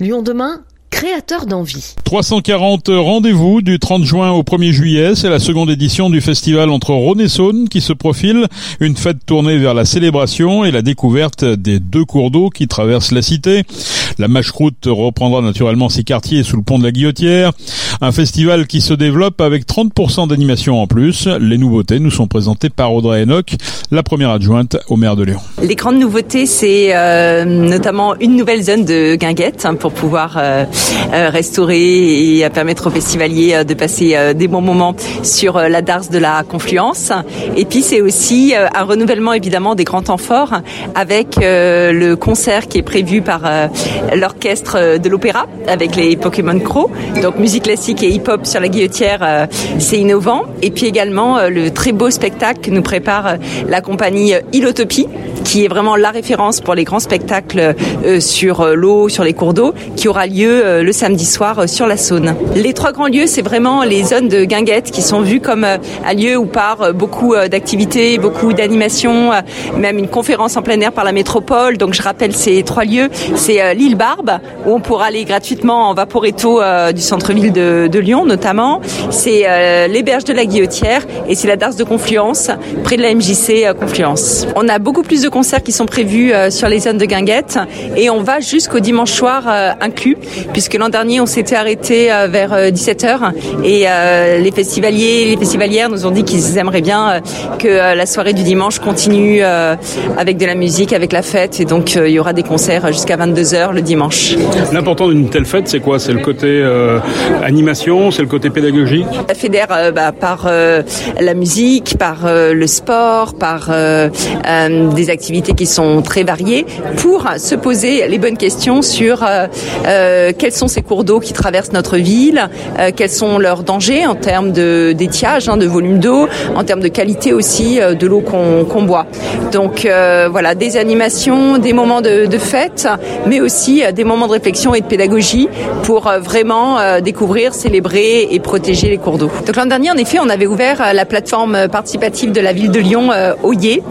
Lyon demain créateur d'envie. 340 rendez-vous du 30 juin au 1er juillet, c'est la seconde édition du festival entre Rhône et Saône qui se profile, une fête tournée vers la célébration et la découverte des deux cours d'eau qui traversent la cité. La mâche-croûte reprendra naturellement ses quartiers sous le pont de la Guillotière. Un festival qui se développe avec 30% d'animation en plus. Les nouveautés nous sont présentées par Audrey Enoch, la première adjointe au maire de Lyon. Les grandes nouveautés, c'est euh, notamment une nouvelle zone de guinguettes hein, pour pouvoir euh, euh, restaurer et permettre aux festivaliers euh, de passer euh, des bons moments sur la darse de la Confluence. Et puis c'est aussi un renouvellement évidemment des grands temps forts avec le concert qui est prévu par l'orchestre de l'opéra avec les Pokémon Crow. Donc musique classique et hip-hop sur la guillotière, c'est innovant. Et puis également le très beau spectacle que nous prépare la compagnie Ilotopie qui est vraiment la référence pour les grands spectacles sur l'eau, sur les cours d'eau, qui aura lieu euh, le samedi soir euh, sur la Saône. Les trois grands lieux, c'est vraiment les zones de guinguettes qui sont vues comme euh, un lieu où part beaucoup d'activités, beaucoup d'animations, même une conférence en plein air par la métropole. Donc je rappelle ces trois lieux. C'est l'île Barbe où on pourra aller gratuitement en vaporetto du centre-ville de, de, Lyon notamment. C'est les berges de la Guillotière et c'est la Darse de Confluence près de la MJC Confluence. On a beaucoup plus de concerts qui sont prévus sur les zones de guinguettes et on va jusqu'au dimanche soir inclus puisque que l'an dernier on s'était arrêté euh, vers 17h euh, et euh, les festivaliers, les festivalières nous ont dit qu'ils aimeraient bien que la soirée du dimanche continue avec de la musique, avec la fête. Et donc il y aura des concerts jusqu'à 22h le dimanche. L'important d'une telle fête, c'est quoi? C'est le côté animation, c'est le côté pédagogique? Ça fédère bah, par la musique, par le sport, par des activités qui sont très variées pour se poser les bonnes questions sur quels sont ces cours d'eau qui traversent notre ville, euh, quels sont leurs dangers en termes de d'étiage, hein, de volume d'eau, en termes de qualité aussi euh, de l'eau qu'on boit. Donc euh, voilà, des animations, des moments de, de fête, mais aussi des moments de réflexion et de pédagogie pour vraiment découvrir, célébrer et protéger les cours d'eau. Donc l'an dernier, en effet, on avait ouvert la plateforme participative de la ville de Lyon, Oyer,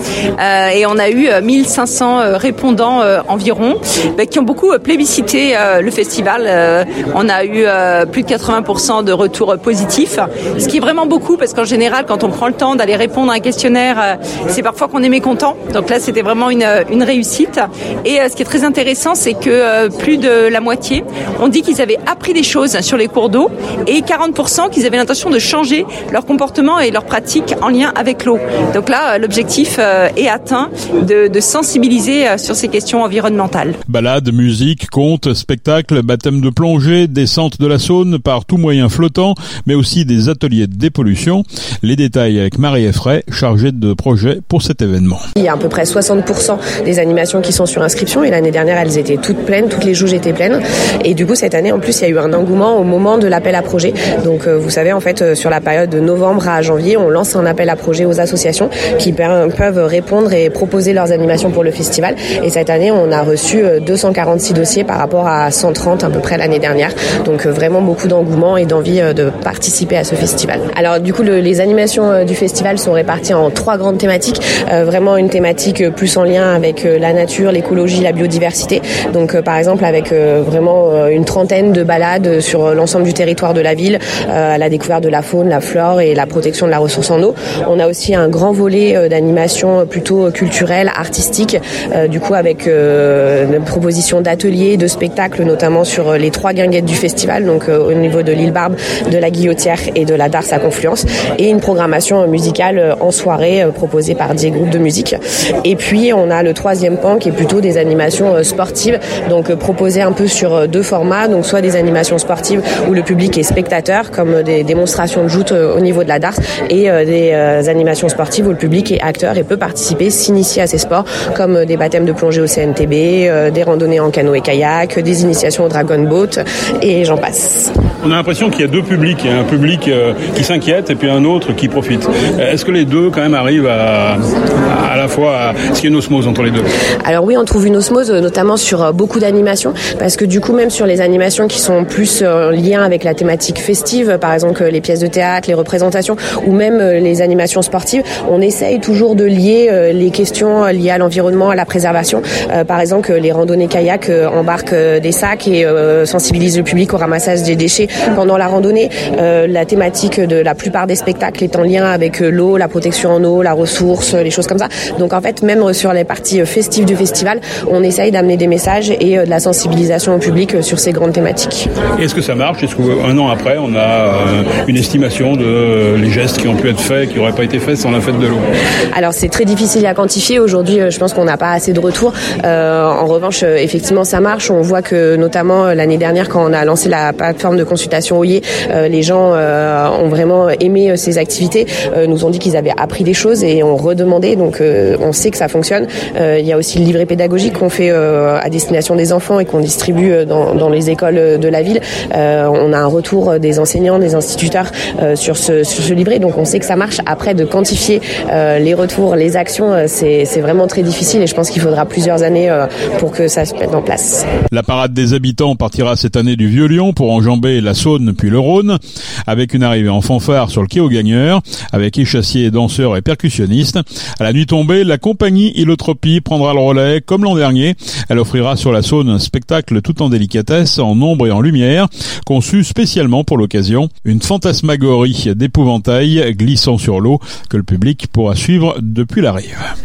et on a eu 1500 répondants environ, bah, qui ont beaucoup plébiscité le festival euh, on a eu euh, plus de 80% de retours positifs, ce qui est vraiment beaucoup parce qu'en général, quand on prend le temps d'aller répondre à un questionnaire, euh, c'est parfois qu'on est mécontent. Donc là, c'était vraiment une, une réussite. Et ce qui est très intéressant, c'est que plus de la moitié ont dit qu'ils avaient appris des choses sur les cours d'eau et 40% qu'ils avaient l'intention de changer leur comportement et leurs pratiques en lien avec l'eau. Donc là, l'objectif est atteint de, de sensibiliser sur ces questions environnementales. Balade, musique, contes, spectacles, baptême de plongée, descente de la Saône par tout moyen flottant, mais aussi des ateliers de dépollution. Les détails avec Marie Effray, chargée de projet pour cet événement. Il y a à peu près 60% des animations qui sont sur inscription et l'année dernière elles étaient toutes pleines, toutes les jauges étaient pleines. Et du coup cette année en plus il y a eu un engouement au moment de l'appel à projet. Donc euh, vous savez en fait euh, sur la période de novembre à janvier on lance un appel à projet aux associations qui peuvent répondre et proposer leurs animations pour le festival. Et cette année on a reçu 246 euh, dossiers par rapport à 130 à peu près l'année dernière. Donc euh, vraiment beaucoup d'engouement et d'envie euh, de participer à ce festival. Alors du coup les animations du festival sont réparties en trois grandes thématiques. vraiment une thématique plus en lien avec la nature, l'écologie, la biodiversité. Donc par exemple avec vraiment une trentaine de balades sur l'ensemble du territoire de la ville à la découverte de la faune, la flore et la protection de la ressource en eau. On a aussi un grand volet d'animation plutôt culturelle, artistique, du coup avec une proposition d'ateliers, de spectacles notamment sur les trois guinguettes du festival, donc euh, au niveau de l'île Barbe, de la Guillotière et de la Darse à Confluence, et une programmation musicale euh, en soirée euh, proposée par des groupes de musique. Et puis on a le troisième pan qui est plutôt des animations sportives, donc proposées un peu sur deux formats, donc soit des animations sportives où le public est spectateur, comme des démonstrations de joute au niveau de la Darse, et des animations sportives où le public est acteur et peut participer, s'initier à ces sports, comme des baptêmes de plongée au CNTB, des randonnées en canoë-kayak, des initiations au Dragon Boat, et j'en passe. On a l'impression qu'il y a deux publics. A un public euh, qui s'inquiète et puis un autre qui profite. Euh, est-ce que les deux quand même arrivent à, à la fois... Est-ce qu'il y a une osmose entre les deux? Alors oui, on trouve une osmose notamment sur euh, beaucoup d'animations parce que du coup même sur les animations qui sont plus en lien avec la thématique festive, par exemple les pièces de théâtre, les représentations ou même les animations sportives, on essaye toujours de lier les questions liés à l'environnement, à la préservation. par exemple, les randonnées kayak embarquent des sacs et sensibilisent le public au ramassage des déchets pendant la randonnée. la thématique de la plupart des spectacles est en lien avec l'eau, la protection en eau, la ressource, les choses comme ça. Donc en fait, même sur les parties festives du festival, on essaye d'amener des messages et de la sensibilisation au public sur ces grandes thématiques. Est-ce que ça marche? Est-ce qu'un an après, on a une estimation de les gestes qui ont pu être faits, qui n'auraient pas été faits sans la fête de l'eau? Alors c'est très difficile à quantifier. Aujourd'hui, je pense qu'on n'a pas assez de retours. en revanche, effectivement, ça marche. On voit que notamment l'année dernière, quand on a lancé la plateforme de consultation OIE, les gens ont vraiment aimé ces activités, nous ont dit qu'ils avaient appris des choses et ont redemandé. Donc on sait que ça fonctionne. il y a aussi le livret pédagogique qu'on fait à destination des enfants et qu'on distribue dans, dans, les écoles de la ville. on a un retour des enseignants, des instituteurs sur ce, sur ce livret. Donc on sait que ça marche. Après, de quantifier les retours, les actions, c'est vraiment très difficile et je pense qu'il faudra plusieurs années pour que ça se mette en place. La parade des habitants partira cette année du Vieux-Lyon pour enjamber la Saône puis le Rhône, avec une arrivée en fanfare sur le quai aux gagneurs, avec échassiers, danseurs et percussionnistes. À la nuit tombée, la compagnie Ilotropie prendra le relais comme l'an dernier. Elle offrira sur la Saône un spectacle tout en délicatesse, en ombre et en lumière, conçu spécialement pour l'occasion. Une fantasmagorie d'épouvantail glissant sur l'eau que le public pourra suivre depuis la rive.